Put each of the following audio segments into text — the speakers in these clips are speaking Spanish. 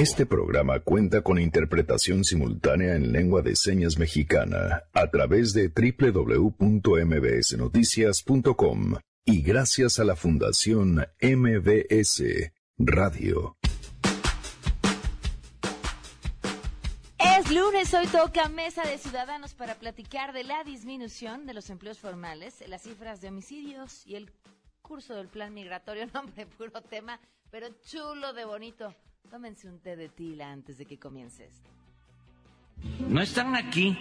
Este programa cuenta con interpretación simultánea en lengua de señas mexicana a través de www.mbsnoticias.com y gracias a la Fundación MBS Radio. Es lunes, hoy toca Mesa de Ciudadanos para platicar de la disminución de los empleos formales, las cifras de homicidios y el curso del plan migratorio. Nombre, puro tema, pero chulo de bonito. Tómense un té de tila antes de que comience esto. No están aquí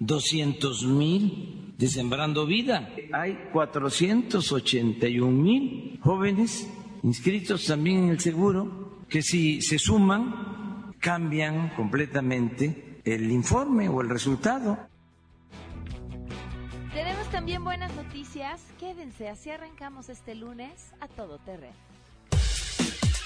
200 mil de Sembrando Vida. Hay 481 mil jóvenes inscritos también en el seguro que si se suman cambian completamente el informe o el resultado. Tenemos también buenas noticias. Quédense, así arrancamos este lunes a todo terreno.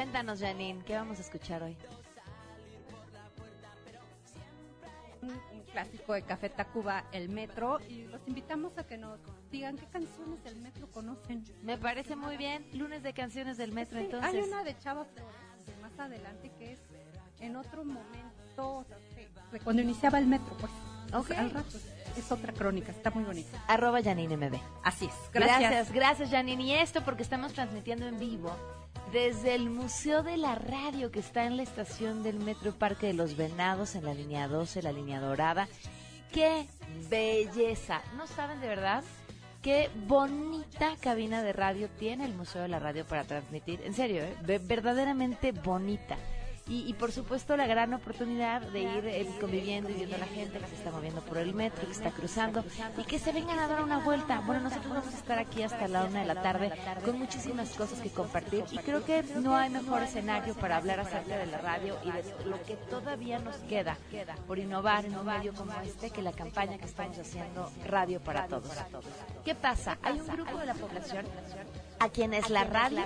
Cuéntanos, Janine, ¿qué vamos a escuchar hoy? Un clásico de Café Tacuba, El Metro, y los invitamos a que nos digan qué canciones del Metro conocen. Me parece muy bien, lunes de canciones del Metro, entonces. Hay una de Chava Flores, más adelante, que es en otro momento, de cuando iniciaba el Metro, pues. Ok. Al rato. Es otra crónica, está muy bonita. Arroba Janine MB. Así es. Gracias, Gracias. gracias Janine. Y esto porque estamos transmitiendo en vivo desde el Museo de la Radio que está en la estación del Metro Parque de los Venados en la línea 12, la línea dorada. ¡Qué belleza! ¿No saben de verdad? Qué bonita cabina de radio tiene el Museo de la Radio para transmitir. En serio, ¿eh? Ve- verdaderamente bonita. Y, y por supuesto la gran oportunidad de ir eh, conviviendo y viendo a la gente que se está moviendo por el metro, que está cruzando y que se vengan a dar una vuelta. Bueno, nosotros vamos a estar aquí hasta la una de la tarde con muchísimas cosas que compartir y creo que no hay mejor escenario para hablar acerca de la radio y de lo que todavía nos queda por innovar en un medio como este que la campaña que estamos haciendo Radio para Todos. ¿Qué pasa? Hay un grupo de la población a quienes la radio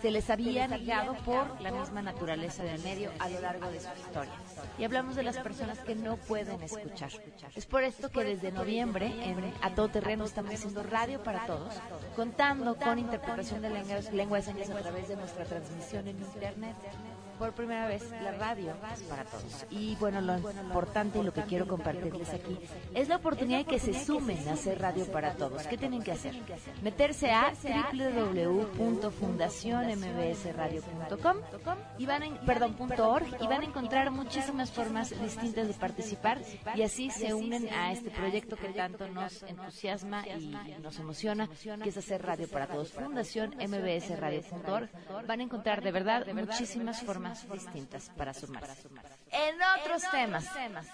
se les había negado por la misma naturaleza del medio a lo largo de su historia. Y hablamos de las personas que no pueden escuchar. Es por esto que desde noviembre en A Todo Terreno estamos haciendo radio para todos, contando con interpretación de lenguas, lengua de señas a través de nuestra transmisión en internet. Por primera vez la radio es para todos. Y bueno, lo importante y lo que quiero compartirles aquí es la oportunidad de que se sumen a hacer radio para todos. ¿Qué tienen que hacer? Meterse a www.fundacionmbsradio.com y van a, perdón, .org y van a encontrar muchísimas formas distintas de participar y así se unen a este proyecto que tanto nos entusiasma y nos emociona, que es hacer radio para todos. Fundación mbsradio.org van a encontrar de verdad muchísimas formas distintas para sumarse. En otros temas,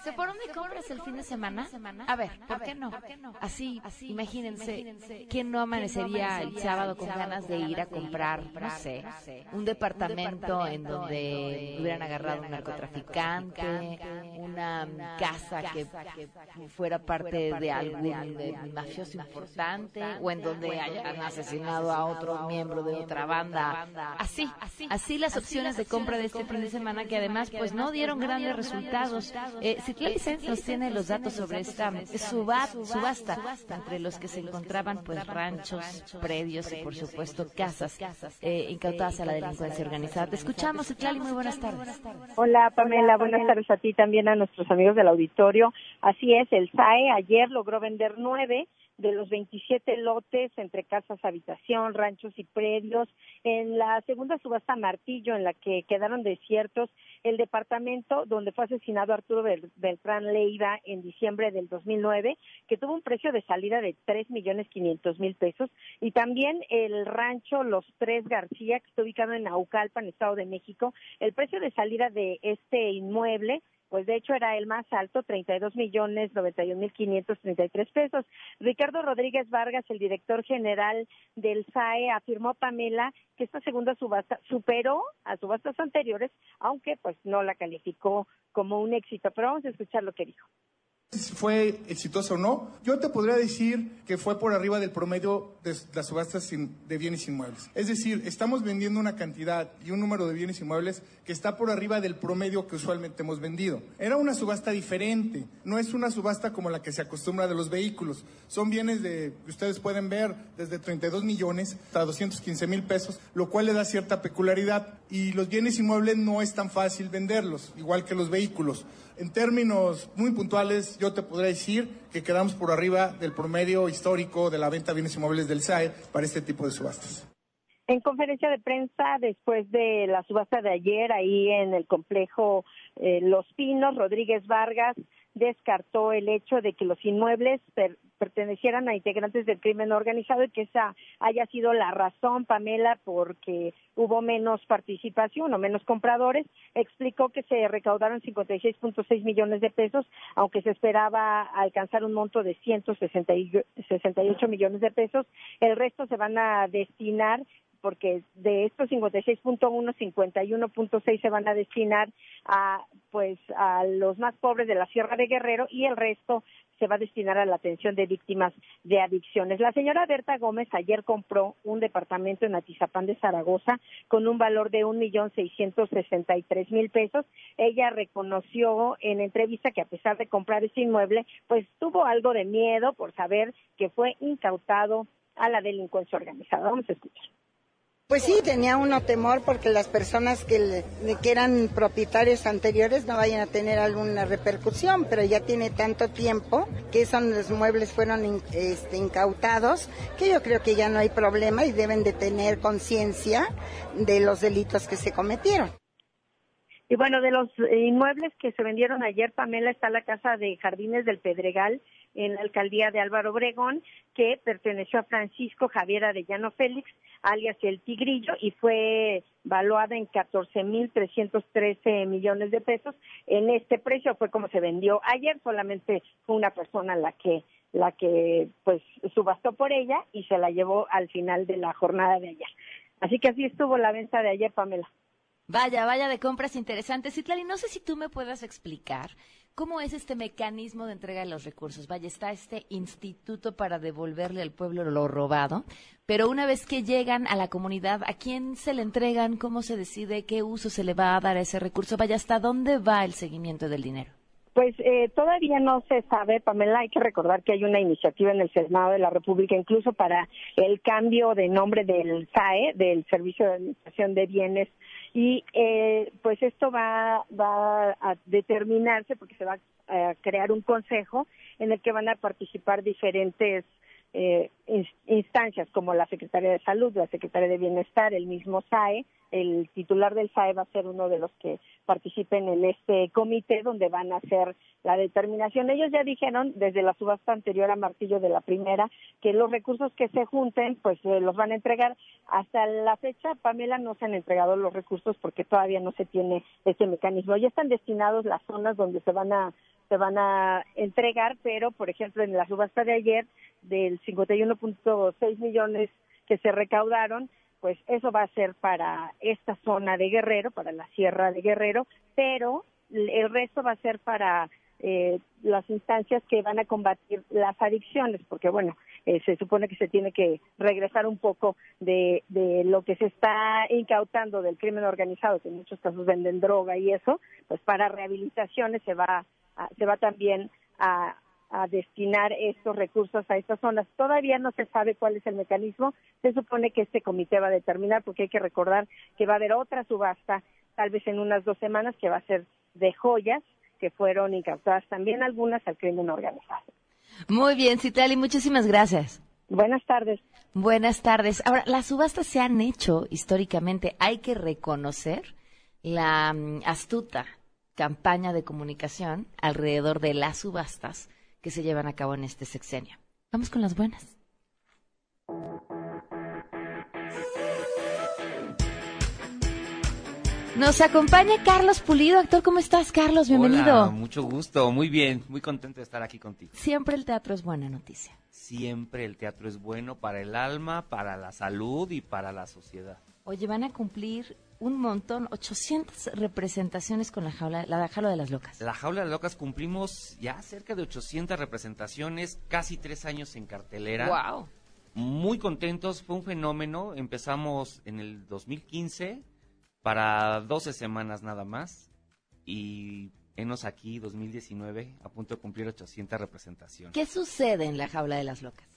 ¿se por dónde compras el fin de semana? A ver, ¿por qué no? Así, imagínense, ¿quién no amanecería el sábado con ganas de ir a comprar, no sé, un departamento en donde hubieran agarrado un narcotraficante, una casa que fuera parte de algún mafioso importante, o en donde hayan asesinado a otro miembro de otra banda? Así, así las opciones de compra de este fin de semana que además pues no dieron grandes resultados. Eh, Citlali nos tiene los datos sobre esta suba- subasta entre los que se encontraban pues ranchos, predios y por supuesto casas eh, incautadas a la delincuencia organizada. Te escuchamos, Citlali, muy buenas tardes. Hola Pamela, buenas tardes a ti también a nuestros amigos del auditorio. Así es, el SAE ayer logró vender nueve de los 27 lotes entre casas, habitación, ranchos y predios. En la segunda subasta Martillo, en la que quedaron desiertos el departamento donde fue asesinado Arturo Beltrán Leiva en diciembre del 2009, que tuvo un precio de salida de tres millones quinientos mil pesos, y también el rancho Los Tres García, que está ubicado en Naucalpan, Estado de México. El precio de salida de este inmueble pues de hecho era el más alto, 32 millones 91 mil 533 pesos. Ricardo Rodríguez Vargas, el director general del SAE, afirmó Pamela que esta segunda subasta superó a subastas anteriores, aunque pues no la calificó como un éxito. Pero vamos a escuchar lo que dijo fue exitosa o no, yo te podría decir que fue por arriba del promedio de las subastas de bienes inmuebles. Es decir, estamos vendiendo una cantidad y un número de bienes inmuebles que está por arriba del promedio que usualmente hemos vendido. Era una subasta diferente, no es una subasta como la que se acostumbra de los vehículos. Son bienes de, ustedes pueden ver, desde 32 millones hasta 215 mil pesos, lo cual le da cierta peculiaridad. Y los bienes inmuebles no es tan fácil venderlos, igual que los vehículos. En términos muy puntuales, yo te podría decir que quedamos por arriba del promedio histórico de la venta de bienes inmuebles del SAE para este tipo de subastas. En conferencia de prensa después de la subasta de ayer ahí en el complejo eh, Los Pinos, Rodríguez Vargas descartó el hecho de que los inmuebles pertenecieran a integrantes del crimen organizado y que esa haya sido la razón, Pamela, porque hubo menos participación o menos compradores. Explicó que se recaudaron 56.6 millones de pesos, aunque se esperaba alcanzar un monto de 168 millones de pesos. El resto se van a destinar porque de estos 56.1, 51.6 se van a destinar a pues a los más pobres de la Sierra de Guerrero y el resto se va a destinar a la atención de víctimas de adicciones. La señora Berta Gómez ayer compró un departamento en Atizapán de Zaragoza con un valor de un millón seiscientos sesenta y tres mil pesos. Ella reconoció en entrevista que a pesar de comprar ese inmueble, pues tuvo algo de miedo por saber que fue incautado a la delincuencia organizada. Vamos a escuchar. Pues sí, tenía uno temor porque las personas que, que, eran propietarios anteriores no vayan a tener alguna repercusión, pero ya tiene tanto tiempo que esos muebles fueron este, incautados que yo creo que ya no hay problema y deben de tener conciencia de los delitos que se cometieron. Y bueno, de los inmuebles que se vendieron ayer, Pamela, está la casa de Jardines del Pedregal en la alcaldía de Álvaro Obregón, que perteneció a Francisco Javier Arellano Félix, alias El Tigrillo, y fue valuada en 14.313 millones de pesos. En este precio fue como se vendió ayer, solamente fue una persona la que la que pues subastó por ella y se la llevó al final de la jornada de ayer. Así que así estuvo la venta de ayer, Pamela. Vaya, vaya de compras interesantes. Citlali, no sé si tú me puedas explicar cómo es este mecanismo de entrega de los recursos. Vaya, está este instituto para devolverle al pueblo lo robado, pero una vez que llegan a la comunidad, ¿a quién se le entregan? ¿Cómo se decide qué uso se le va a dar a ese recurso? Vaya, ¿hasta dónde va el seguimiento del dinero? Pues eh, todavía no se sabe, Pamela, hay que recordar que hay una iniciativa en el Senado de la República incluso para el cambio de nombre del SAE, del Servicio de Administración de Bienes y eh, pues esto va, va a determinarse porque se va a crear un consejo en el que van a participar diferentes eh, instancias como la Secretaría de Salud, la Secretaría de Bienestar, el mismo SAE. El titular del SAE va a ser uno de los que participen en este comité donde van a hacer la determinación. Ellos ya dijeron desde la subasta anterior a Martillo de la primera que los recursos que se junten pues eh, los van a entregar. Hasta la fecha, Pamela, no se han entregado los recursos porque todavía no se tiene ese mecanismo. Ya están destinados las zonas donde se van a se van a entregar, pero por ejemplo en la subasta de ayer del 51.6 millones que se recaudaron, pues eso va a ser para esta zona de Guerrero, para la Sierra de Guerrero, pero el resto va a ser para eh, las instancias que van a combatir las adicciones, porque bueno, eh, se supone que se tiene que regresar un poco de, de lo que se está incautando del crimen organizado, que en muchos casos venden droga y eso, pues para rehabilitaciones se va, se va también a, a destinar estos recursos a estas zonas. Todavía no se sabe cuál es el mecanismo. Se supone que este comité va a determinar, porque hay que recordar que va a haber otra subasta, tal vez en unas dos semanas, que va a ser de joyas que fueron incautadas también algunas al crimen organizado. Muy bien, Citlali, muchísimas gracias. Buenas tardes. Buenas tardes. Ahora, las subastas se han hecho históricamente. Hay que reconocer la mm, astuta campaña de comunicación alrededor de las subastas que se llevan a cabo en este sexenio. Vamos con las buenas. Nos acompaña Carlos Pulido, actor. ¿Cómo estás, Carlos? Bienvenido. Hola, mucho gusto, muy bien, muy contento de estar aquí contigo. Siempre el teatro es buena noticia. Siempre el teatro es bueno para el alma, para la salud y para la sociedad. Oye, van a cumplir un montón, 800 representaciones con la jaula, la jaula de las locas. La jaula de las locas cumplimos ya cerca de 800 representaciones, casi tres años en cartelera. Wow. Muy contentos, fue un fenómeno. Empezamos en el 2015 para 12 semanas nada más y enos aquí 2019 a punto de cumplir 800 representaciones. ¿Qué sucede en la jaula de las locas?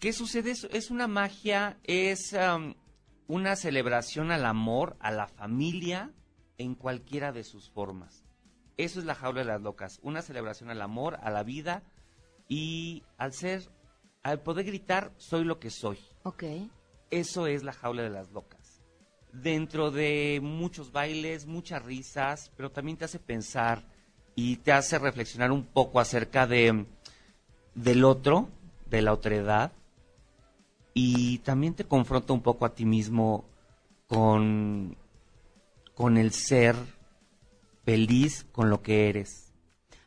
¿Qué sucede? Es, una magia, es um, una celebración al amor, a la familia, en cualquiera de sus formas. Eso es la jaula de las locas, una celebración al amor, a la vida y al ser, al poder gritar, soy lo que soy. Ok. Eso es la jaula de las locas. Dentro de muchos bailes, muchas risas, pero también te hace pensar y te hace reflexionar un poco acerca de del otro, de la otredad, y también te confronta un poco a ti mismo con, con el ser feliz con lo que eres.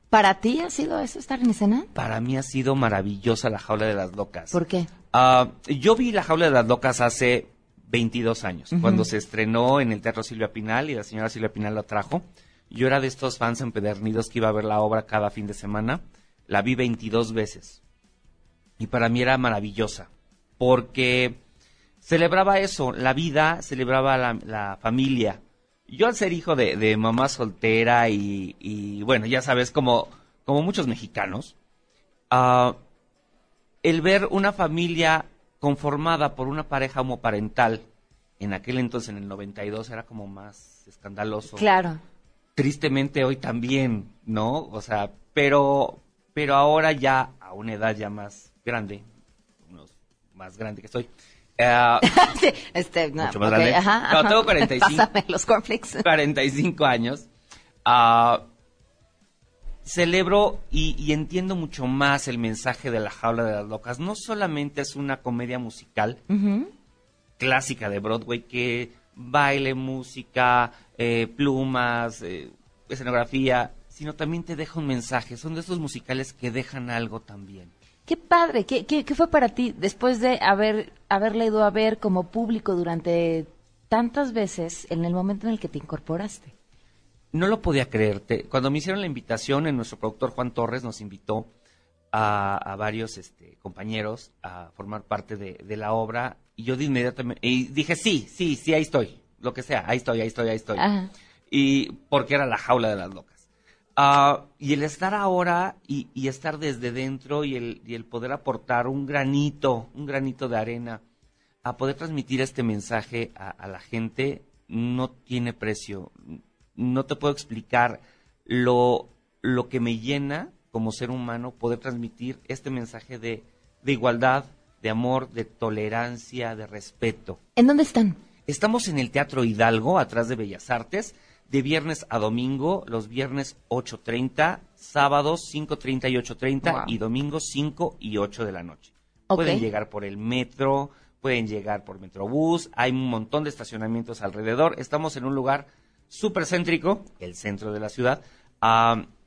¿Para ti ha sido eso estar en escena? Para mí ha sido maravillosa la jaula de las locas. ¿Por qué? Ah, yo vi la jaula de las locas hace 22 años, cuando se estrenó en el Teatro Silvia Pinal y la señora Silvia Pinal la trajo. Yo era de estos fans empedernidos que iba a ver la obra cada fin de semana. La vi 22 veces. Y para mí era maravillosa, porque celebraba eso, la vida, celebraba la, la familia. Yo al ser hijo de, de mamá soltera y, y, bueno, ya sabes, como, como muchos mexicanos, ah, el ver una familia conformada por una pareja homoparental, en aquel entonces, en el 92, era como más escandaloso. Claro. Tristemente hoy también, ¿no? O sea, pero, pero ahora ya, a una edad ya más grande, más grande que estoy, eh, Sí, este, no, mucho más grande. ajá, No, ajá. tengo 45. Pásame los cornflakes. 45 años, ah, celebro y, y entiendo mucho más el mensaje de la jaula de las locas. No solamente es una comedia musical clásica de Broadway que baile, música, eh, plumas, eh, escenografía, sino también te deja un mensaje. Son de esos musicales que dejan algo también. Padre, ¿Qué, qué, qué fue para ti después de haber, haberla ido a ver como público durante tantas veces en el momento en el que te incorporaste? No lo podía creerte. Cuando me hicieron la invitación, en nuestro productor Juan Torres nos invitó a, a varios este, compañeros a formar parte de, de la obra y yo de inmediatamente y dije sí, sí, sí, ahí estoy, lo que sea, ahí estoy, ahí estoy, ahí estoy. Ajá. Y porque era la jaula de las locas. Ah, y el estar ahora y, y estar desde dentro y el, y el poder aportar un granito, un granito de arena a poder transmitir este mensaje a, a la gente no tiene precio. No te puedo explicar lo, lo que me llena como ser humano poder transmitir este mensaje de, de igualdad, de amor, de tolerancia, de respeto. ¿En dónde están? Estamos en el Teatro Hidalgo, atrás de Bellas Artes, de viernes a domingo, los viernes 8.30, sábados 5.30 y 8.30 Wow. y domingos 5 y 8 de la noche. Pueden llegar por el metro, pueden llegar por Metrobús, hay un montón de estacionamientos alrededor. Estamos en un lugar súper céntrico, el centro de la ciudad,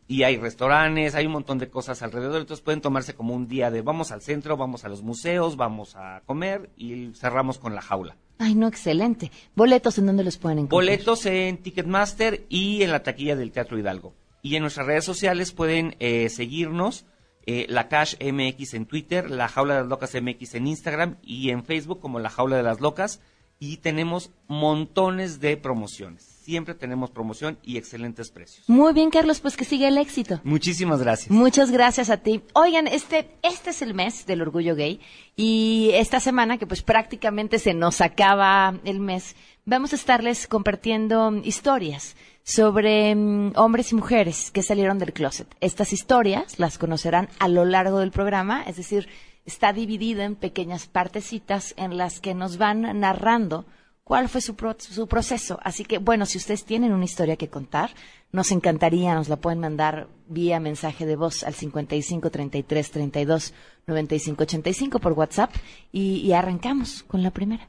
y hay restaurantes, hay un montón de cosas alrededor, entonces pueden tomarse como un día de vamos al centro, vamos a los museos, vamos a comer y cerramos con la jaula. Ay, no, excelente. ¿Boletos en dónde los pueden encontrar? Boletos en Ticketmaster y en la taquilla del Teatro Hidalgo. Y en nuestras redes sociales pueden eh, seguirnos, eh, la Cash MX en Twitter, la Jaula de las Locas MX en Instagram y en Facebook como la Jaula de las Locas. Y tenemos montones de promociones. Siempre tenemos promoción y excelentes precios. Muy bien, Carlos, pues que siga el éxito. Muchísimas gracias. Muchas gracias a ti. Oigan, este, este es el mes del orgullo gay y esta semana que pues prácticamente se nos acaba el mes, vamos a estarles compartiendo historias sobre mm, hombres y mujeres que salieron del closet. Estas historias las conocerán a lo largo del programa, es decir, está dividida en pequeñas partecitas en las que nos van narrando cuál fue su, su proceso. Así que, bueno, si ustedes tienen una historia que contar, nos encantaría, nos la pueden mandar vía mensaje de voz al 55 33 32 95 85 por WhatsApp y, y arrancamos con la primera.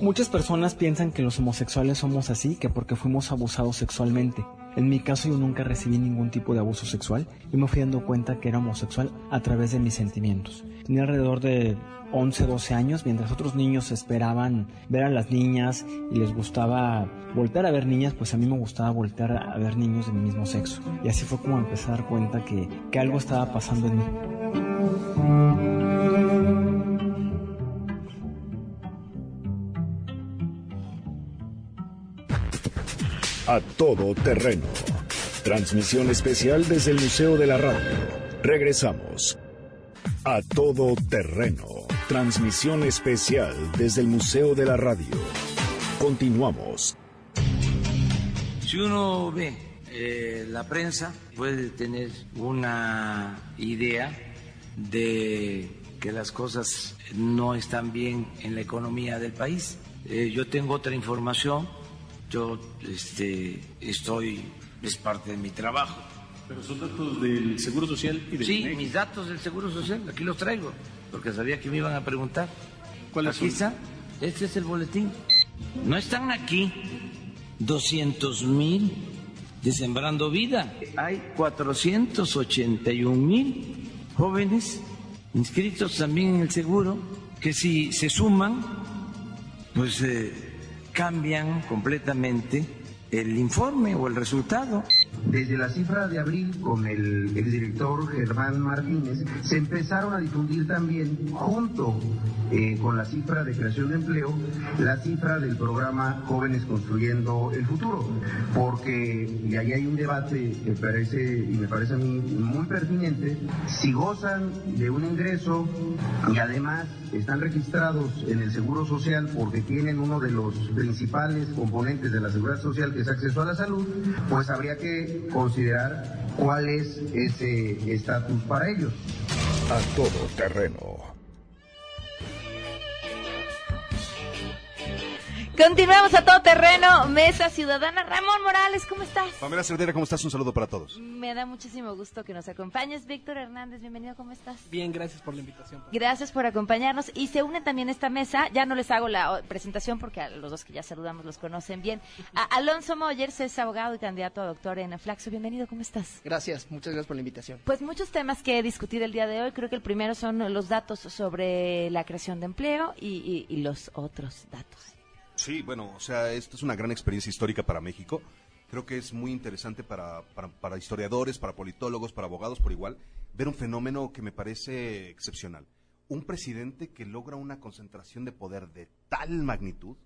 Muchas personas piensan que los homosexuales somos así, que porque fuimos abusados sexualmente. En mi caso yo nunca recibí ningún tipo de abuso sexual y me fui dando cuenta que era homosexual a través de mis sentimientos. Tenía alrededor de 11, 12 años, mientras otros niños esperaban ver a las niñas y les gustaba voltear a ver niñas, pues a mí me gustaba voltear a ver niños de mi mismo sexo. Y así fue como empecé a dar cuenta que, que algo estaba pasando en mí. A todo terreno. Transmisión especial desde el Museo de la Radio. Regresamos. A todo terreno. Transmisión especial desde el Museo de la Radio. Continuamos. Si uno ve eh, la prensa, puede tener una idea de que las cosas no están bien en la economía del país. Eh, yo tengo otra información yo este, estoy, es parte de mi trabajo. Pero son datos del Seguro Social y del Sí, mis datos del Seguro Social, aquí los traigo, porque sabía que me iban a preguntar. ¿Cuáles aquí son? está, este es el boletín. No están aquí 200 mil de Sembrando Vida. Hay 481 mil jóvenes inscritos también en el seguro, que si se suman, pues eh, cambian completamente el informe o el resultado. Desde la cifra de abril, con el exdirector Germán Martínez, se empezaron a difundir también, junto eh, con la cifra de creación de empleo, la cifra del programa Jóvenes Construyendo el Futuro. Porque, y ahí hay un debate que parece, y me parece a mí muy pertinente, si gozan de un ingreso y además están registrados en el Seguro Social porque tienen uno de los principales componentes de la seguridad social, que es acceso a la salud, pues habría que considerar cuál es ese estatus para ellos. A todo terreno. Continuamos a todo terreno, Mesa Ciudadana. Ramón Morales, ¿cómo estás? Pamela Cerdeira, ¿cómo estás? Un saludo para todos. Me da muchísimo gusto que nos acompañes. Víctor Hernández, bienvenido, ¿cómo estás? Bien, gracias por la invitación. Gracias por acompañarnos. Y se une también esta mesa, ya no les hago la presentación porque a los dos que ya saludamos los conocen bien. A Alonso Moyers es abogado y candidato a doctor en Flaxo. Bienvenido, ¿cómo estás? Gracias, muchas gracias por la invitación. Pues muchos temas que discutir el día de hoy. Creo que el primero son los datos sobre la creación de empleo y, y, y los otros datos. Sí, bueno, o sea, esto es una gran experiencia histórica para México. Creo que es muy interesante para, para, para, historiadores, para politólogos, para abogados por igual, ver un fenómeno que me parece excepcional. Un presidente que logra una concentración de poder de tal magnitud,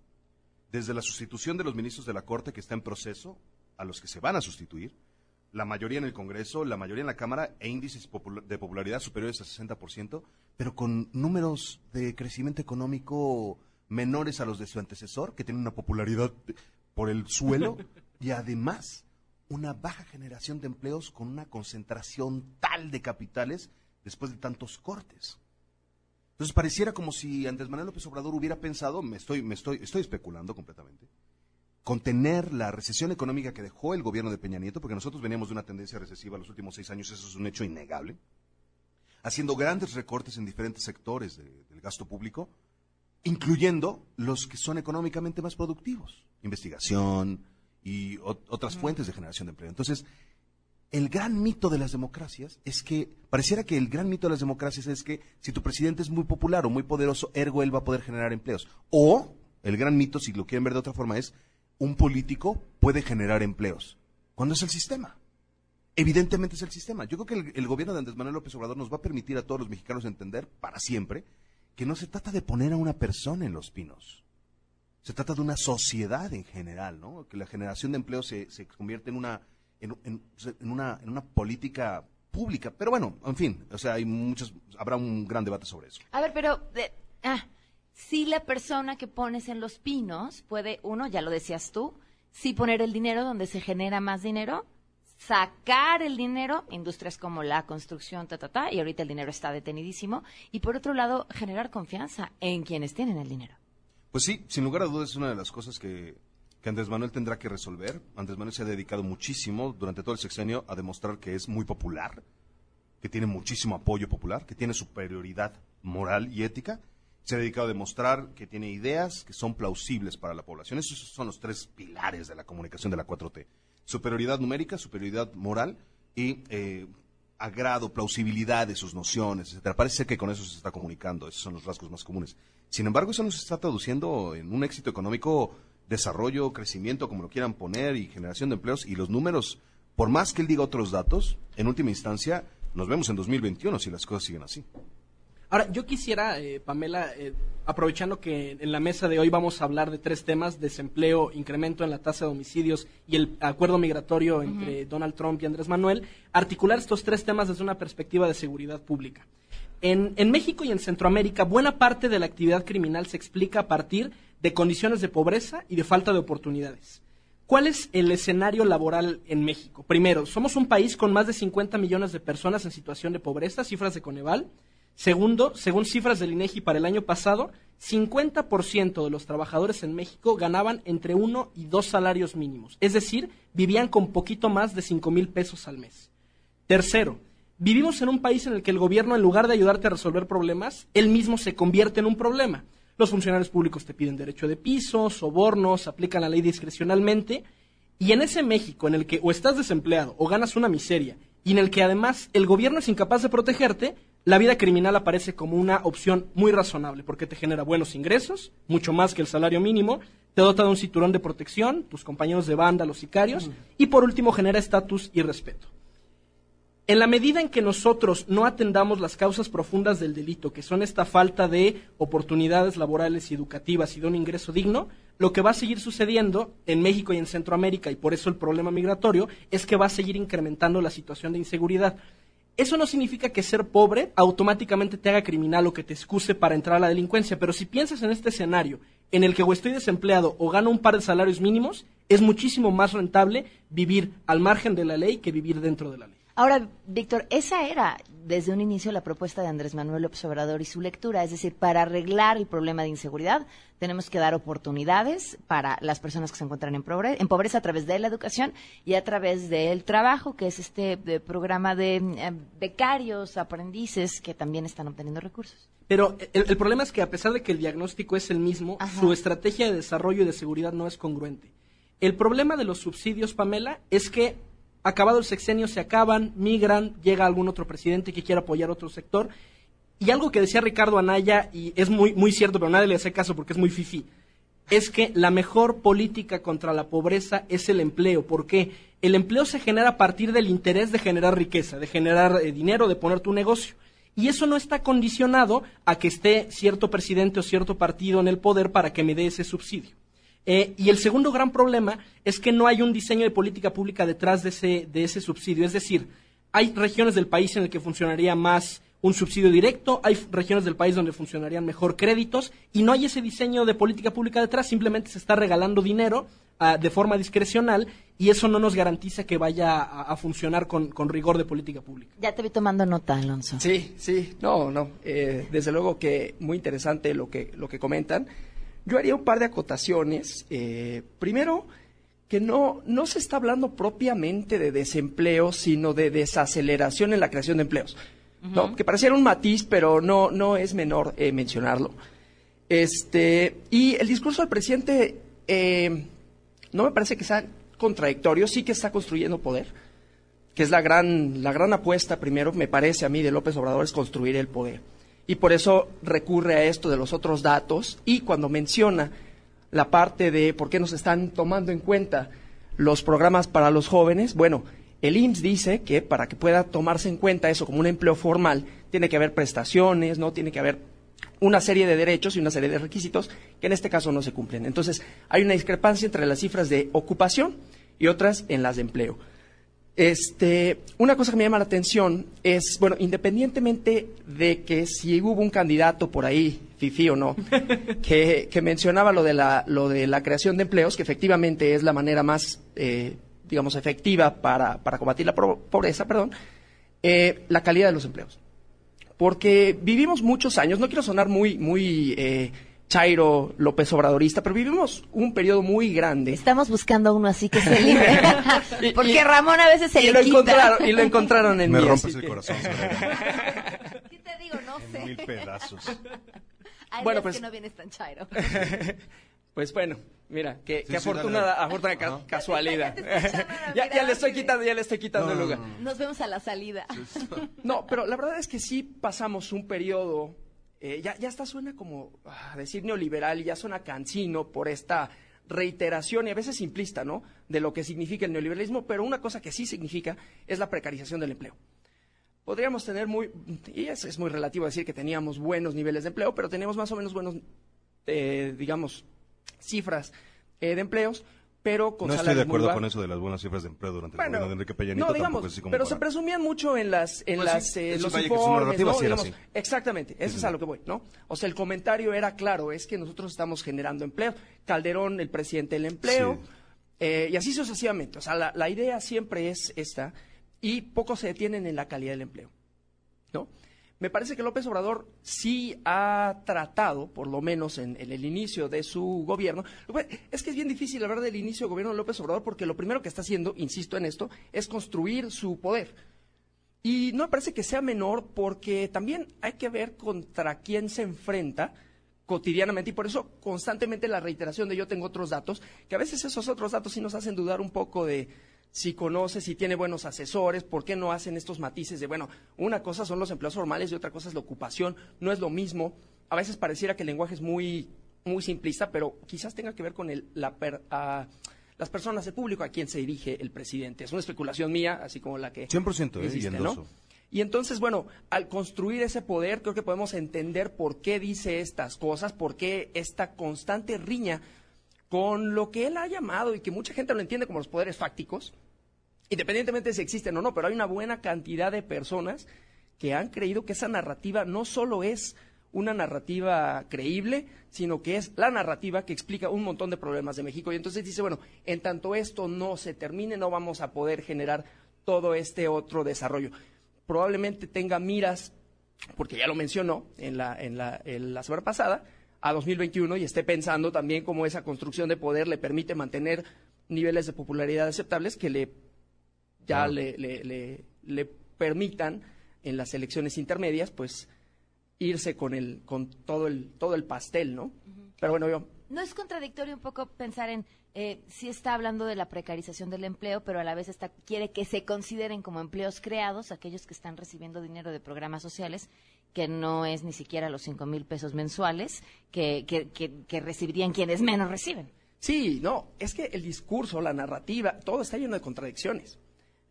desde la sustitución de los ministros de la Corte que está en proceso, a los que se van a sustituir, la mayoría en el Congreso, la mayoría en la Cámara e índices de popularidad superiores al 60%, pero con números de crecimiento económico menores a los de su antecesor, que tiene una popularidad por el suelo, y además una baja generación de empleos con una concentración tal de capitales después de tantos cortes. Entonces pareciera como si Andrés Manuel López Obrador hubiera pensado, me estoy, me estoy, estoy especulando completamente, contener la recesión económica que dejó el gobierno de Peña Nieto, porque nosotros veníamos de una tendencia recesiva los últimos seis años, eso es un hecho innegable, haciendo grandes recortes en diferentes sectores de, del gasto público, incluyendo los que son económicamente más productivos, investigación y otras fuentes de generación de empleo. Entonces, el gran mito de las democracias es que, pareciera que el gran mito de las democracias es que si tu presidente es muy popular o muy poderoso, ergo él va a poder generar empleos. O, el gran mito, si lo quieren ver de otra forma, es un político puede generar empleos. ¿Cuándo es el sistema? Evidentemente es el sistema. Yo creo que el, el gobierno de Andrés Manuel López Obrador nos va a permitir a todos los mexicanos entender para siempre que no se trata de poner a una persona en los pinos. Se trata de una sociedad en general, ¿no? Que la generación de empleo se, se convierte en una, en, una, en una política pública. Pero bueno, en fin, o sea, hay muchos, habrá un gran debate sobre eso. A ver, pero eh, Ah, si la persona que pones en los pinos puede, uno, ya lo decías tú, sí poner el dinero donde se genera más dinero, sacar el dinero, industrias como la construcción, ta, ta, ta, y ahorita el dinero está detenidísimo, y por otro lado, generar confianza en quienes tienen el dinero. Pues sí, sin lugar a dudas es una de las cosas que, que Andrés Manuel tendrá que resolver. Andrés Manuel se ha dedicado muchísimo durante todo el sexenio a demostrar que es muy popular, que tiene muchísimo apoyo popular, que tiene superioridad moral y ética. Se ha dedicado a demostrar que tiene ideas que son plausibles para la población. Esos son los tres pilares de la comunicación de la 4T. Superioridad numérica, superioridad moral y eh, agrado, plausibilidad de sus nociones, etcétera. Parece que con eso se está comunicando, esos son los rasgos más comunes. Sin embargo, eso no se está traduciendo en un éxito económico, desarrollo, crecimiento, como lo quieran poner, y generación de empleos, y los números, por más que él diga otros datos, en última instancia, nos vemos en 2021 si las cosas siguen así. Ahora, yo quisiera, eh, Pamela, eh, aprovechando que en la mesa de hoy vamos a hablar de tres temas, desempleo, incremento en la tasa de homicidios y el acuerdo migratorio entre Donald Trump y Andrés Manuel, articular estos tres temas desde una perspectiva de seguridad pública. En, en México y en Centroamérica, buena parte de la actividad criminal se explica a partir de condiciones de pobreza y de falta de oportunidades. ¿Cuál es el escenario laboral en México? Primero, somos un país con más de 50 millones de personas en situación de pobreza, cifras de Coneval. Segundo, según cifras del INEGI para el año pasado, 50% de los trabajadores en México ganaban entre uno y dos salarios mínimos, es decir, vivían con poquito más de 5 mil pesos al mes. Tercero, vivimos en un país en el que el gobierno, en lugar de ayudarte a resolver problemas, él mismo se convierte en un problema. Los funcionarios públicos te piden derecho de piso, sobornos, aplican la ley discrecionalmente, y en ese México en el que o estás desempleado o ganas una miseria, y en el que además el gobierno es incapaz de protegerte, la vida criminal aparece como una opción muy razonable porque te genera buenos ingresos, mucho más que el salario mínimo, te dota de un cinturón de protección, tus compañeros de banda, los sicarios, y por último genera estatus y respeto. En la medida en que nosotros no atendamos las causas profundas del delito, que son esta falta de oportunidades laborales y educativas y de un ingreso digno, lo que va a seguir sucediendo en México y en Centroamérica, y por eso el problema migratorio, es que va a seguir incrementando la situación de inseguridad. Eso no significa que ser pobre automáticamente te haga criminal o que te excuse para entrar a la delincuencia, pero si piensas en este escenario en el que o estoy desempleado o gano un par de salarios mínimos, es muchísimo más rentable vivir al margen de la ley que vivir dentro de la ley. Ahora, Víctor, esa era desde un inicio la propuesta de Andrés Manuel López Obrador y su lectura, es decir, para arreglar el problema de inseguridad tenemos que dar oportunidades para las personas que se encuentran en, pobreza, en pobreza a través de la educación y a través del trabajo, que es este eh, programa de eh, becarios, aprendices que también están obteniendo recursos. Pero el, el problema es que a pesar de que el diagnóstico es el mismo, Ajá. su estrategia de desarrollo y de seguridad no es congruente. El problema de los subsidios, Pamela, es que acabado el sexenio se acaban, migran, llega algún otro presidente que quiera apoyar otro sector. Y algo que decía Ricardo Anaya, y es muy, muy cierto, pero nadie le hace caso porque es muy fifi, es que la mejor política contra la pobreza es el empleo. ¿Por qué? El empleo se genera a partir del interés de generar riqueza, de generar eh, dinero, de poner tu negocio. Y eso no está condicionado a que esté cierto presidente o cierto partido en el poder para que me dé ese subsidio. Eh, y el segundo gran problema es que no hay un diseño de política pública detrás de ese, de ese subsidio. Es decir, hay regiones del país en el que funcionaría más un subsidio directo, hay regiones del país donde funcionarían mejor créditos y no hay ese diseño de política pública detrás, simplemente se está regalando dinero ah, de forma discrecional y eso no nos garantiza que vaya a, a funcionar con, con rigor de política pública. Ya te vi tomando nota, Alonso. Sí, sí, no, no. eh, desde luego que muy interesante lo que, lo que comentan. Yo haría un par de acotaciones. Eh, primero, que no, no se está hablando propiamente de desempleo, sino de desaceleración en la creación de empleos. ¿no? Que pareciera un matiz, pero no, no es menor eh, mencionarlo. Este, y el discurso del presidente eh, no me parece que sea contradictorio, sí que está construyendo poder, que es la gran, la gran apuesta primero, me parece a mí, de López Obrador, es construir el poder. Y por eso recurre a esto de los otros datos y cuando menciona la parte de por qué nos están tomando en cuenta los programas para los jóvenes, bueno, el IMSS dice que para que pueda tomarse en cuenta eso como un empleo formal, tiene que haber prestaciones, no tiene que haber una serie de derechos y una serie de requisitos que en este caso no se cumplen. Entonces, hay una discrepancia entre las cifras de ocupación y otras en las de empleo. Este, una cosa que me llama la atención es, bueno, independientemente de que si hubo un candidato por ahí, Fifi o no, que, que mencionaba lo de, la, lo de la creación de empleos, que efectivamente es la manera más, eh, digamos, efectiva para, para combatir la pobreza, perdón, eh, la calidad de los empleos. Porque vivimos muchos años, no quiero sonar muy, muy eh, Chairo López Obradorista, pero vivimos un periodo muy grande. Estamos buscando uno así que se libre. Porque Y- Ramón a veces se y le lo quita. encontraron y lo encontraron en Me mí, rompes el que- corazón. ¿Qué te digo? No sé. Mil pedazos. Hay Bueno, pues- que no vienes tan chairo. Pues bueno, mira, qué, Sí, qué sí, afortunada, dale, afortunada ca- casualidad. Ya le estoy quitando, ya le estoy quitando el No, lugar. no, no. Nos vemos a la salida. No, pero la verdad es que sí pasamos un periodo, eh, ya, ya suena como ah, decir neoliberal y ya suena cansino por esta reiteración y a veces simplista, ¿no? De lo que significa el neoliberalismo, pero una cosa que sí significa es la precarización del empleo. Podríamos tener muy, y es, es muy relativo decir que teníamos buenos niveles de empleo, pero teníamos más o menos buenos, eh, digamos, cifras eh, de empleos, pero con No estoy salarios de acuerdo con eso de las buenas cifras de empleo durante el gobierno de Enrique Peña Nieto. no, digamos, tampoco es así como pero se presumían mucho en las en Pues sí, las eh, los informes, Digamos, así. exactamente, eso Sí, es sí. a lo que voy, ¿no? O sea, el comentario era claro, es que nosotros estamos generando empleo. Calderón, el presidente del empleo, Sí. eh, y así sucesivamente. O sea, la, la idea siempre es esta, y pocos se detienen en la calidad del empleo, ¿no? Me parece que López Obrador sí ha tratado, por lo menos en, el inicio de su gobierno, es que es bien difícil hablar del inicio del gobierno de López Obrador porque lo primero que está haciendo, insisto en esto, es construir su poder. Y no me parece que sea menor porque también hay que ver contra quién se enfrenta cotidianamente y por eso constantemente la reiteración de yo tengo otros datos, que a veces esos otros datos sí nos hacen dudar un poco de si conoce, si tiene buenos asesores, por qué no hacen estos matices de, bueno, una cosa son los empleos formales y otra cosa es la ocupación, no es lo mismo. A veces pareciera que el lenguaje es muy, muy simplista, pero quizás tenga que ver con el, la per- las personas, el público a quien se dirige el presidente. Es una especulación mía, así como la que 100%, ¿eh? hiciste, Y ¿no? Y entonces, bueno, al construir ese poder, creo que podemos entender por qué dice estas cosas, por qué esta constante riña con lo que él ha llamado y que mucha gente lo entiende como los poderes fácticos, independientemente de si existen o no, pero hay una buena cantidad de personas que han creído que esa narrativa no solo es una narrativa creíble, sino que es la narrativa que explica un montón de problemas de México. Y entonces dice, bueno, en tanto esto no se termine, no vamos a poder generar todo este otro desarrollo. Probablemente tenga miras, porque ya lo mencionó en la, en la, en la semana pasada, a 2021 y esté pensando también cómo esa construcción de poder le permite mantener niveles de popularidad aceptables que le ya Claro. le, le, le- le permitan en las elecciones intermedias, pues irse con el con todo el todo el pastel, ¿no? Pero bueno, yo ¿No es contradictorio un poco pensar en, eh, sí está hablando de la precarización del empleo, pero a la vez está, quiere que se consideren como empleos creados aquellos que están recibiendo dinero de programas sociales, que no es ni siquiera los cinco mil pesos mensuales que, que, que, que recibirían quienes menos reciben? Sí, no, es que el discurso, la narrativa, todo está lleno de contradicciones.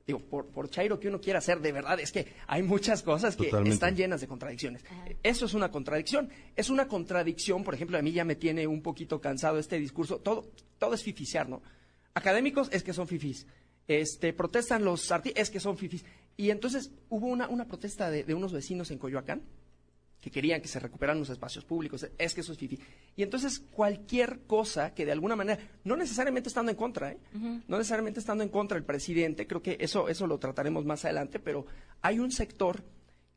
Digo, por, por chairo que uno quiera hacer, de verdad, es que hay muchas cosas que Totalmente. están llenas de contradicciones. Eso es una contradicción. Es una contradicción, por ejemplo, a mí ya me tiene un poquito cansado este discurso. Todo, todo es fificiar, ¿no? Académicos es que son fifís. Este, protestan los artistas, es que son fifís. Y entonces hubo una, una protesta de, de unos vecinos en Coyoacán que querían que se recuperaran los espacios públicos, es que eso es fifi. Y entonces cualquier cosa que de alguna manera, no necesariamente estando en contra, ¿eh? no necesariamente estando en contra del presidente, creo que eso, eso lo trataremos más adelante, pero hay un sector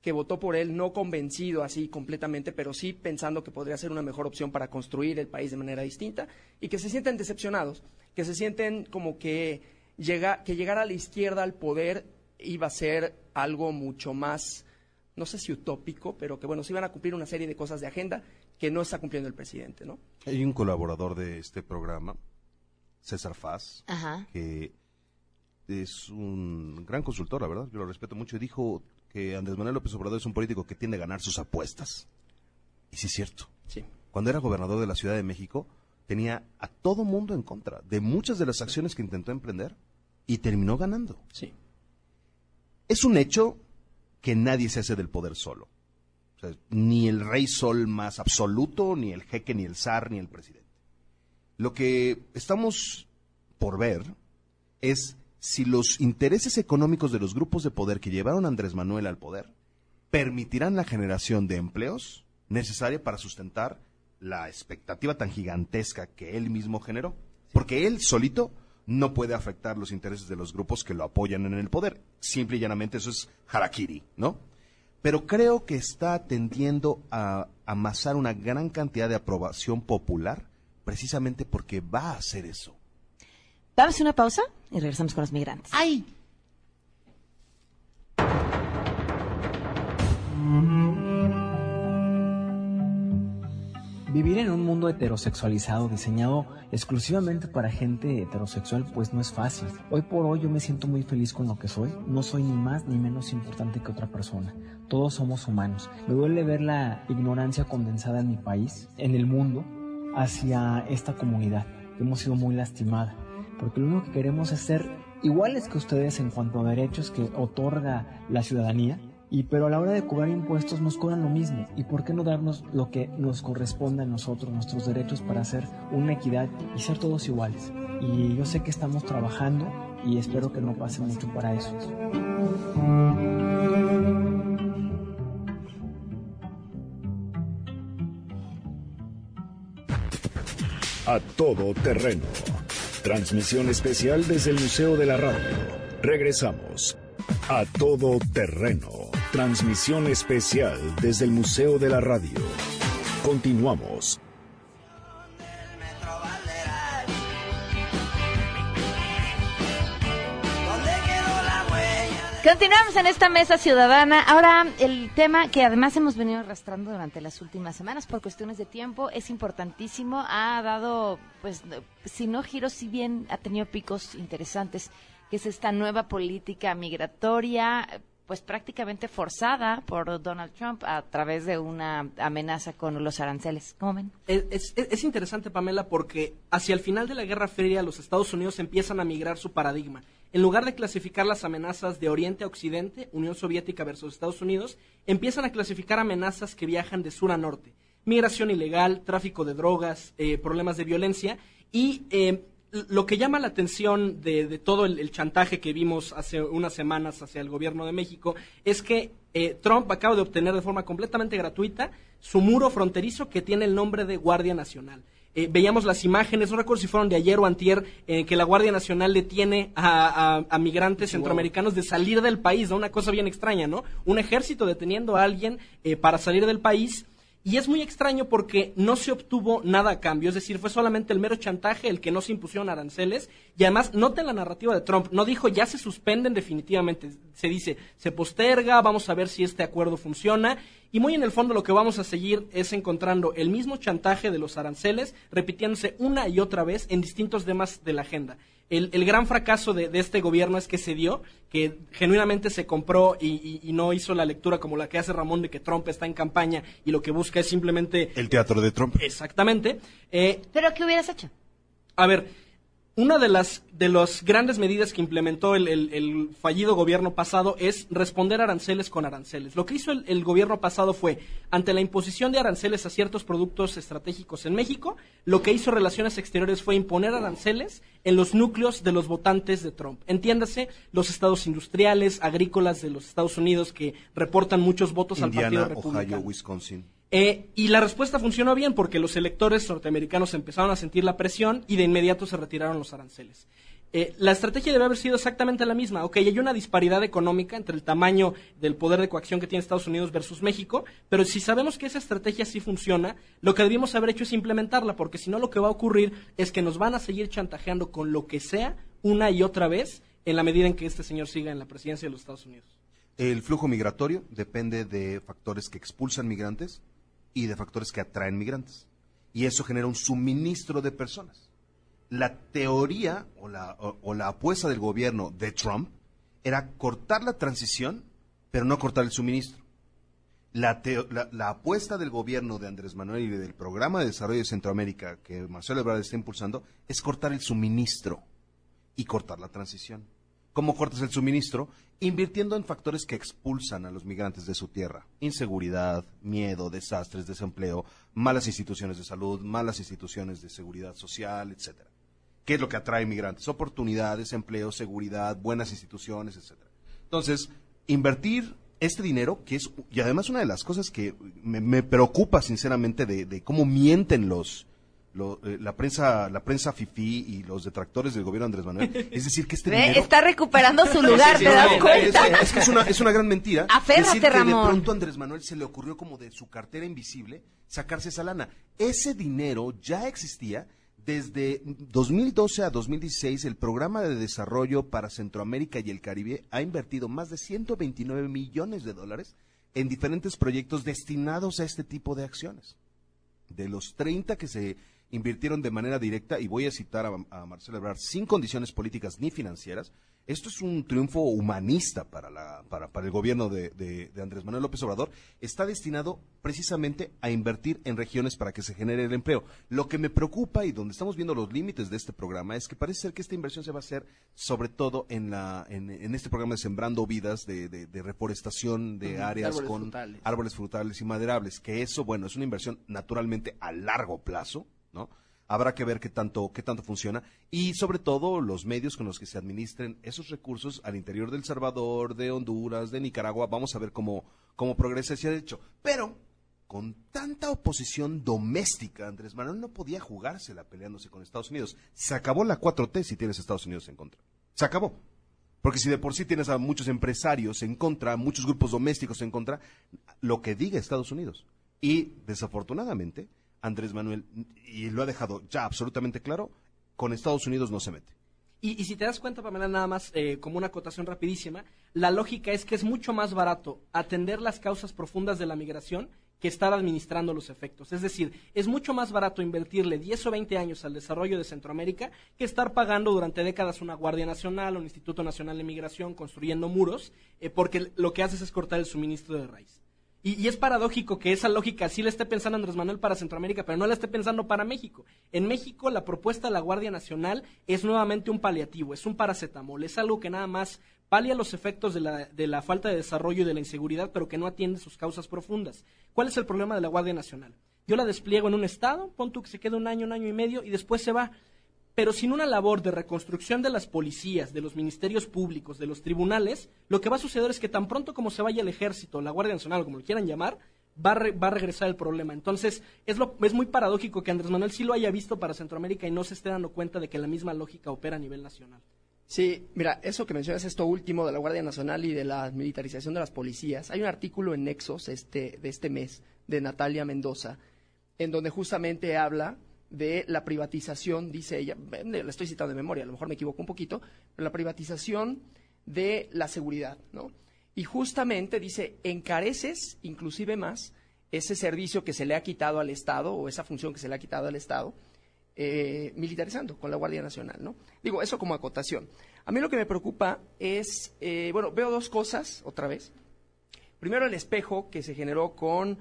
que votó por él no convencido así completamente, pero sí pensando que podría ser una mejor opción para construir el país de manera distinta y que se sienten decepcionados, que se sienten como que, llega, que llegar a la izquierda al poder iba a ser algo mucho más no sé si utópico, pero que bueno, se iban a cumplir una serie de cosas de agenda que no está cumpliendo el presidente, ¿no? Hay un colaborador de este programa, César Faz, Ajá. que es un gran consultor, la verdad, yo lo respeto mucho, y dijo que Andrés Manuel López Obrador es un político que tiende a ganar sus apuestas. Y sí es cierto. Sí. Cuando era gobernador de la Ciudad de México, tenía a todo mundo en contra de muchas de las acciones que intentó emprender y terminó ganando. Sí. Es un hecho que nadie se hace del poder solo. Ni el rey sol más absoluto, ni el jeque, ni el zar, ni el presidente. Lo que estamos por ver es si los intereses económicos de los grupos de poder que llevaron a Andrés Manuel al poder permitirán la generación de empleos necesaria para sustentar la expectativa tan gigantesca que él mismo generó. Porque él solito no puede afectar los intereses de los grupos que lo apoyan en el poder. Simple y llanamente eso es harakiri, ¿no? Pero creo que está tendiendo a amasar una gran cantidad de aprobación popular precisamente porque va a hacer eso. Vamos a una pausa y regresamos con los migrantes. ¡Ay! Vivir en un mundo heterosexualizado diseñado exclusivamente para gente heterosexual pues no es fácil. Hoy por hoy yo me siento muy feliz con lo que soy. No soy ni más ni menos importante que otra persona. Todos somos humanos. Me duele ver la ignorancia condensada en mi país, en el mundo, hacia esta comunidad. Hemos sido muy lastimada. Porque lo único que queremos es ser iguales que ustedes en cuanto a derechos que otorga la ciudadanía y pero a la hora de cobrar impuestos nos cobran lo mismo. ¿Y por qué no darnos lo que nos corresponde a nosotros, nuestros derechos para hacer una equidad y ser todos iguales? Y yo sé que estamos trabajando y espero que no pase mucho para eso. A todo terreno. Transmisión especial desde el Museo de la Radio. Regresamos. A todo terreno. Transmisión especial desde el Museo de la Radio. Continuamos. Continuamos en esta mesa ciudadana. Ahora, el tema que además hemos venido arrastrando durante las últimas semanas por cuestiones de tiempo es importantísimo. Ha dado, pues, si no giros, si bien ha tenido picos interesantes, que es esta nueva política migratoria, pues prácticamente forzada por Donald Trump a través de una amenaza con los aranceles. ¿Cómo ven? Es, es, es interesante, Pamela, porque hacia el final de la Guerra Fría los Estados Unidos empiezan a migrar su paradigma. En lugar de clasificar las amenazas de Oriente a Occidente, Unión Soviética versus Estados Unidos, empiezan a clasificar amenazas que viajan de sur a norte. Migración ilegal, tráfico de drogas, eh, problemas de violencia y eh, lo que llama la atención de, de todo el, el, chantaje que vimos hace unas semanas hacia el gobierno de México es que eh, Trump acaba de obtener de forma completamente gratuita su muro fronterizo que tiene el nombre de Guardia Nacional. Eh, veíamos las imágenes, no recuerdo si fueron de ayer o antier, eh, que la Guardia Nacional detiene a, a, a migrantes centroamericanos de salir del país, ¿no? Una cosa bien extraña, ¿no? Un ejército deteniendo a alguien eh, para salir del país. Y es muy extraño porque no se obtuvo nada a cambio, es decir, fue solamente el mero chantaje el que no se impusieron aranceles. Y además, noten la narrativa de Trump, no dijo ya se suspenden definitivamente, se dice se posterga, vamos a ver si este acuerdo funciona. Y muy en el fondo lo que vamos a seguir es encontrando el mismo chantaje de los aranceles, repitiéndose una y otra vez en distintos temas de la agenda. El, el gran fracaso de, de, este gobierno es que se dio, que genuinamente se compró y, y, y, no hizo la lectura como la que hace Ramón de que Trump está en campaña y lo que busca es simplemente... El teatro de Trump. Exactamente. Eh, ¿Pero qué hubieras hecho? A ver, una de las de las grandes medidas que implementó el, el, el, fallido gobierno pasado es responder aranceles con aranceles. Lo que hizo el, el, gobierno pasado fue, ante la imposición de aranceles a ciertos productos estratégicos en México, lo que hizo Relaciones Exteriores fue imponer aranceles en los núcleos de los votantes de Trump. Entiéndase, los estados industriales, agrícolas de los Estados Unidos que reportan muchos votos Indiana, al Partido Republicano. Ohio, Wisconsin. Eh, y la respuesta funcionó bien porque los electores norteamericanos empezaron a sentir la presión y de inmediato se retiraron los aranceles. Eh, la estrategia debe haber sido exactamente la misma. Ok, hay una disparidad económica entre el tamaño del poder de coacción que tiene Estados Unidos versus México, pero si sabemos que esa estrategia sí funciona, lo que debimos haber hecho es implementarla, porque si no lo que va a ocurrir es que nos van a seguir chantajeando con lo que sea una y otra vez en la medida en que este señor siga en la presidencia de los Estados Unidos. El flujo migratorio depende de factores que expulsan migrantes y de factores que atraen migrantes. Y eso genera un suministro de personas. La teoría o la, o, la apuesta del gobierno de Trump era cortar la transición, pero no cortar el suministro. La, la, apuesta del gobierno de Andrés Manuel y del programa de desarrollo de Centroamérica que Marcelo Ebrard está impulsando es cortar el suministro y cortar la transición. ¿Cómo cortas el suministro? Invirtiendo en factores que expulsan a los migrantes de su tierra. Inseguridad, miedo, desastres, desempleo, malas instituciones de salud, malas instituciones de seguridad social, etc. ¿Qué es lo que atrae migrantes? Oportunidades, empleo, seguridad, buenas instituciones, etcétera. Entonces, invertir este dinero, que es, y además una de las cosas que me, me preocupa sinceramente de, de cómo mienten los, lo- eh, la prensa, la prensa fifí y los detractores del gobierno de Andrés Manuel, es decir, que este dinero... está recuperando su lugar, Sí, sí, ¿te no, das no, cuenta? Es, es que es una, es una gran mentira. Aférrate, decir que Ramón. de pronto a Andrés Manuel se le ocurrió como de su cartera invisible sacarse esa lana. Ese dinero ya existía desde 2012 a 2016. El programa de desarrollo para Centroamérica y el Caribe ha invertido más de 129 millones de dólares en diferentes proyectos destinados a este tipo de acciones de los 30 que se invirtieron de manera directa, y voy a citar a, a Marcelo Ebrard, sin condiciones políticas ni financieras, esto es un triunfo humanista para, la, para, para el gobierno de, de- de Andrés Manuel López Obrador, está destinado precisamente a invertir en regiones para que se genere el empleo. Lo que me preocupa y donde estamos viendo los límites de este programa es que parece ser que esta inversión se va a hacer sobre todo en, la, en, en este programa de Sembrando Vidas, de, reforestación de áreas árboles con frutales. árboles frutales y maderables, que eso, bueno, es una inversión naturalmente a largo plazo, ¿no? Habrá que ver qué tanto, qué tanto funciona y sobre todo los medios con los que se administren esos recursos al interior del Salvador, de Honduras, de Nicaragua, vamos a ver cómo, cómo progresa ese hecho. Pero con tanta oposición doméstica, Andrés Manuel no podía jugársela peleándose con Estados Unidos. Se acabó la 4T si tienes Estados Unidos en contra. Se acabó. Porque si de por sí tienes a muchos empresarios en contra, muchos grupos domésticos en contra, lo que diga Estados Unidos. Y desafortunadamente, Andrés Manuel, y lo ha dejado ya absolutamente claro, con Estados Unidos no se mete. Y, si te das cuenta, Pamela, nada más eh, como una acotación rapidísima, la lógica es que es mucho más barato atender las causas profundas de la migración que estar administrando los efectos. Es decir, es mucho más barato invertirle 10 o 20 años al desarrollo de Centroamérica que estar pagando durante décadas una Guardia Nacional un Instituto Nacional de Migración construyendo muros, eh, porque lo que haces es cortar el suministro de raíz. Y, es paradójico que esa lógica sí la esté pensando Andrés Manuel para Centroamérica, pero no la esté pensando para México. En México la propuesta de la Guardia Nacional es nuevamente un paliativo, es un paracetamol, es algo que nada más palia los efectos de la, de la falta de desarrollo y de la inseguridad, pero que no atiende sus causas profundas. ¿Cuál es el problema de la Guardia Nacional? Yo la despliego en un estado, pon tú que se quede un año, un año y medio y después se va. Pero sin una labor de reconstrucción de las policías, de los ministerios públicos, de los tribunales, lo que va a suceder es que tan pronto como se vaya el ejército, la Guardia Nacional, como lo quieran llamar, va a, re- va a regresar el problema. Entonces, es, lo, es muy paradójico que Andrés Manuel sí lo haya visto para Centroamérica y no se esté dando cuenta de que la misma lógica opera a nivel nacional. Sí, mira, eso que mencionas, esto último de la Guardia Nacional y de la militarización de las policías, hay un artículo en Nexos este, de este mes de Natalia Mendoza, en donde justamente habla de la privatización, dice ella, la estoy citando de memoria, a lo mejor me equivoco un poquito, pero la privatización de la seguridad, ¿no? Y justamente dice, encareces inclusive más ese servicio que se le ha quitado al Estado o esa función que se le ha quitado al Estado, eh, militarizando con la Guardia Nacional, ¿no? Digo, eso como acotación. A mí lo que me preocupa es, eh, bueno, veo dos cosas otra vez. Primero, el espejo que se generó con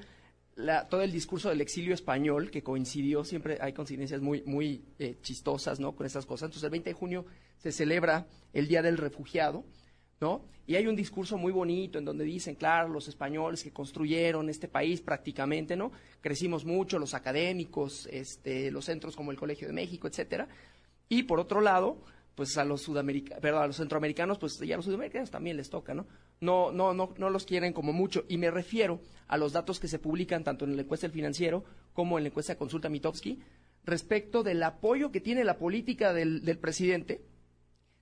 la- todo el discurso del exilio español, que coincidió, siempre hay coincidencias muy, muy eh, chistosas, ¿no? Con estas cosas. Entonces, el 20 de junio se celebra el Día del Refugiado, ¿no? Y hay un discurso muy bonito en donde dicen, claro, los españoles que construyeron este país prácticamente, ¿no? Crecimos mucho, los académicos, este, los centros como el Colegio de México, etcétera. Y por otro lado, pues a los sudamericanos, perdón, a los centroamericanos, pues ya a los sudamericanos también les toca, ¿no? No, no, no, no los quieren como mucho. Y me refiero a los datos que se publican tanto en la encuesta del financiero como en la encuesta de consulta Mitofsky respecto del apoyo que tiene la política del, del presidente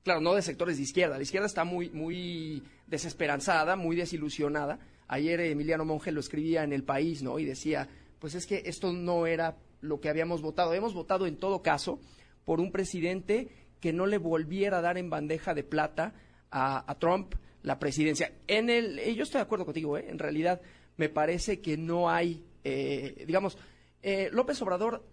claro, no de sectores de izquierda. La izquierda está muy, muy desesperanzada, muy desilusionada. Ayer Emiliano Monge lo escribía en El País, ¿no? Y decía, pues es que esto no era lo que habíamos votado. Hemos votado en todo caso por un presidente que no le volviera a dar en bandeja de plata a Trump la presidencia. En el, eh, yo estoy de acuerdo contigo, ¿eh? En realidad me parece que no hay, eh, digamos, eh, López Obrador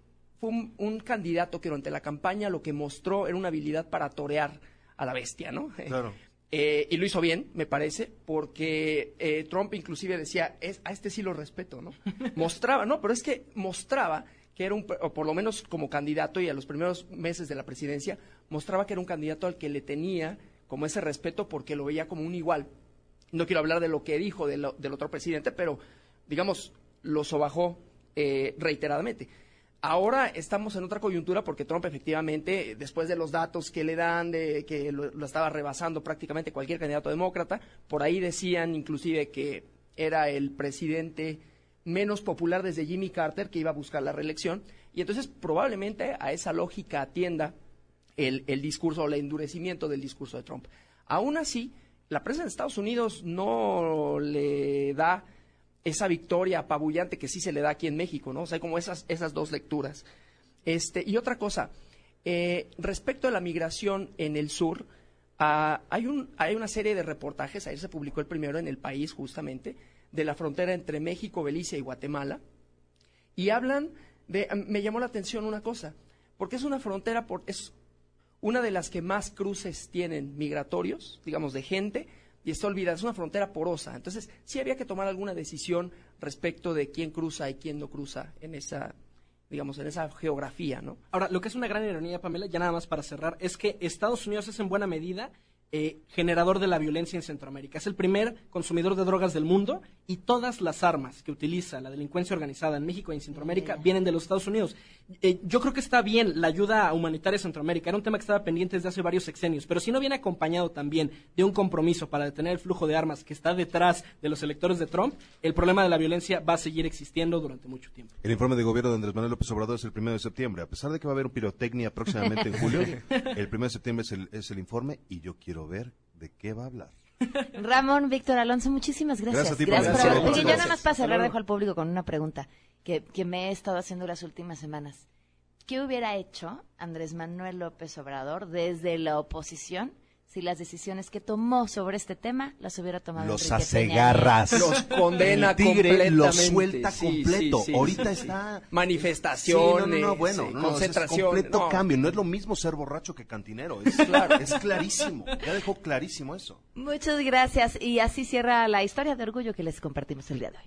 fue un, un candidato que durante la campaña lo que mostró era una habilidad para torear a la bestia, ¿no? Claro. Eh, y lo hizo bien, me parece, porque eh, Trump inclusive decía, es, a este sí lo respeto, ¿no? mostraba, no, pero es que mostraba que era un, o por lo menos como candidato y a los primeros meses de la presidencia, mostraba que era un candidato al que le tenía como ese respeto porque lo veía como un igual. No quiero hablar de lo que dijo del otro presidente, pero digamos, lo sobajó eh, reiteradamente. Ahora estamos en otra coyuntura porque Trump efectivamente, después de los datos que le dan, de que lo, lo estaba rebasando prácticamente cualquier candidato demócrata, por ahí decían inclusive que era el presidente menos popular desde Jimmy Carter que iba a buscar la reelección. Y entonces probablemente a esa lógica atienda el, el discurso o el endurecimiento del discurso de Trump. Aún así, la prensa en Estados Unidos no le da esa victoria apabullante que sí se le da aquí en México, ¿no? O sea, como esas, esas dos lecturas. Este, y otra cosa, eh, respecto a la migración en el sur, ah, hay, un, hay una serie de reportajes, ayer se publicó el primero en el país justamente, de la frontera entre México, Belice y Guatemala, y hablan de, me llamó la atención una cosa, porque es una frontera, por, es una de las que más cruces tienen migratorios, digamos, de gente, y está olvidada, es una frontera porosa. Entonces, sí había que tomar alguna decisión respecto de quién cruza y quién no cruza en esa, digamos, en esa geografía, ¿no? Ahora, lo que es una gran ironía, Pamela, ya nada más para cerrar, es que Estados Unidos es en buena medida eh, generador de la violencia en Centroamérica. Es el primer consumidor de drogas del mundo y todas las armas que utiliza la delincuencia organizada en México y en Centroamérica vienen de los Estados Unidos. Eh, yo creo que está bien la ayuda humanitaria a Centroamérica. Era un tema que estaba pendiente desde hace varios sexenios, pero si no viene acompañado también de un compromiso para detener el flujo de armas que está detrás de los electores de Trump, el problema de la violencia va a seguir existiendo durante mucho tiempo. El informe de gobierno de Andrés Manuel López Obrador es el primero de septiembre. A pesar de que va a haber un pirotecnia próximamente en julio, el primero de septiembre es el, es el informe y yo quiero ver de qué va a hablar. Ramón Víctor Alonso, muchísimas gracias. Gracias a ti por Gracias Oye, yo Muchas nada más gracias. para cerrar dejo al público con una pregunta que, que me he estado haciendo las últimas semanas. ¿Qué hubiera hecho Andrés Manuel López Obrador desde la oposición si las decisiones que tomó sobre este tema las hubiera tomado Los Enrique hace Peña garras. Nieto? Los condena El tigre lo completamente. suelta Sí, completo. sí, sí, Ahorita sí, sí. está Manifestaciones, Sí, no, no, no, bueno, no, no, es concentración. completo no. cambio. No es lo mismo ser borracho que cantinero. Es, Claro. es clarísimo. Ya dejó clarísimo eso. Muchas gracias. Y así cierra la historia de orgullo que les compartimos el día de hoy.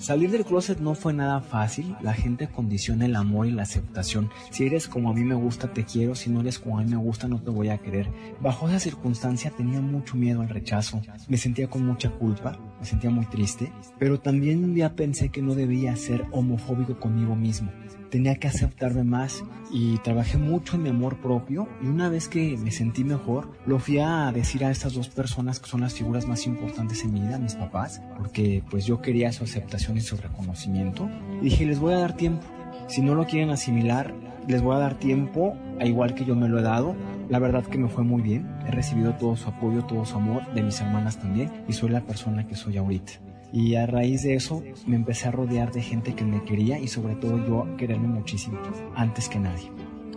Salir del closet no fue nada fácil, la gente condiciona el amor y la aceptación. Si eres como a mí me gusta, te quiero, si no eres como a mí me gusta, no te voy a querer. Bajo esa circunstancia tenía mucho miedo al rechazo, me sentía con mucha culpa, me sentía muy triste, pero también un día pensé que no debía ser homofóbico conmigo mismo. Tenía que aceptarme más y trabajé mucho en mi amor propio y una vez que me sentí mejor, lo fui a decir a estas dos personas que son las figuras más importantes en mi vida, mis papás, porque pues yo quería su aceptación y su reconocimiento. Y dije, les voy a dar tiempo. Si no lo quieren asimilar, les voy a dar tiempo, a igual que yo me lo he dado. La verdad que me fue muy bien. He recibido todo su apoyo, todo su amor, de mis hermanas también, y soy la persona que soy ahorita. Y a raíz de eso me empecé a rodear de gente que me quería y sobre todo yo quererme muchísimo, antes que nadie.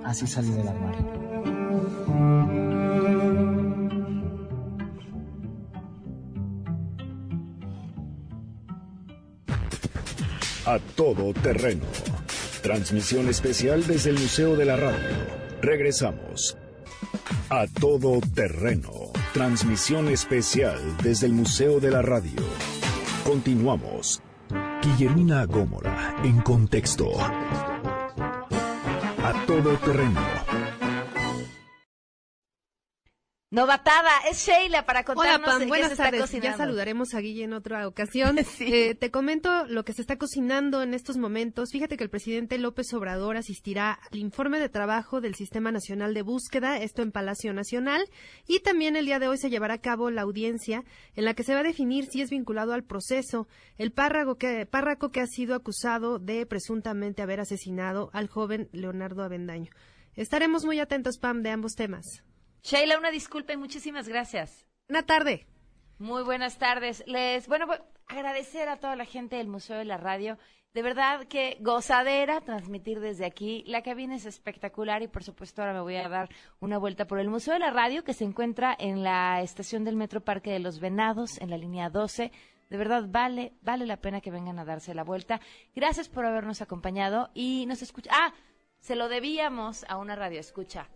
Así salí del armario. A todo terreno. Transmisión especial desde el Museo de la Radio. Regresamos. A todo terreno. Transmisión especial desde el Museo de la Radio. Continuamos. Guillermina Gómora, en contexto. A todo terreno. Novatada, es Sheila para Hola, contarnos Pam. qué se está tardes. cocinando. Ya saludaremos a Guille en otra ocasión. Eh, te comento lo que se está cocinando en estos momentos. Fíjate que el presidente López Obrador asistirá al informe de trabajo del Sistema Nacional de Búsqueda, esto en Palacio Nacional, y también el día de hoy se llevará a cabo la audiencia en la que se va a definir si es vinculado al proceso el párrago que, párraco que ha sido acusado de presuntamente haber asesinado al joven Leonardo Avendaño. Estaremos muy atentos, Pam, de ambos temas. Sheila, una disculpa y muchísimas gracias. Una tarde. Muy buenas tardes. Les, bueno, pues, agradecer a toda la gente del Museo de la Radio. De verdad que gozadera transmitir desde aquí. La cabina es espectacular y por supuesto ahora me voy a dar una vuelta por el Museo de la Radio que se encuentra en la estación del Metro Parque de los Venados en la línea 12. De verdad vale, vale la pena que vengan a darse la vuelta. Gracias por habernos acompañado y nos escucha. Ah, se lo debíamos a una radio escucha.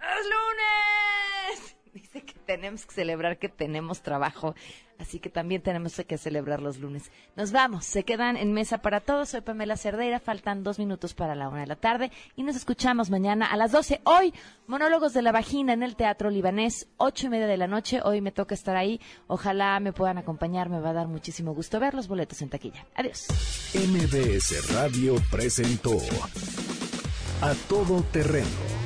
¡Es lunes! Dice que tenemos que celebrar que tenemos trabajo, así que también tenemos que celebrar los lunes. Nos vamos, se quedan en mesa para todos. Soy Pamela Cerdeira, faltan dos minutos para la una de la tarde y nos escuchamos mañana a las doce. Hoy, monólogos de la vagina en el Teatro Libanés, ocho y media de la noche. Hoy me toca estar ahí. Ojalá me puedan acompañar, me va a dar muchísimo gusto ver los boletos en taquilla. Adiós. MBS Radio presentó A Todo Terreno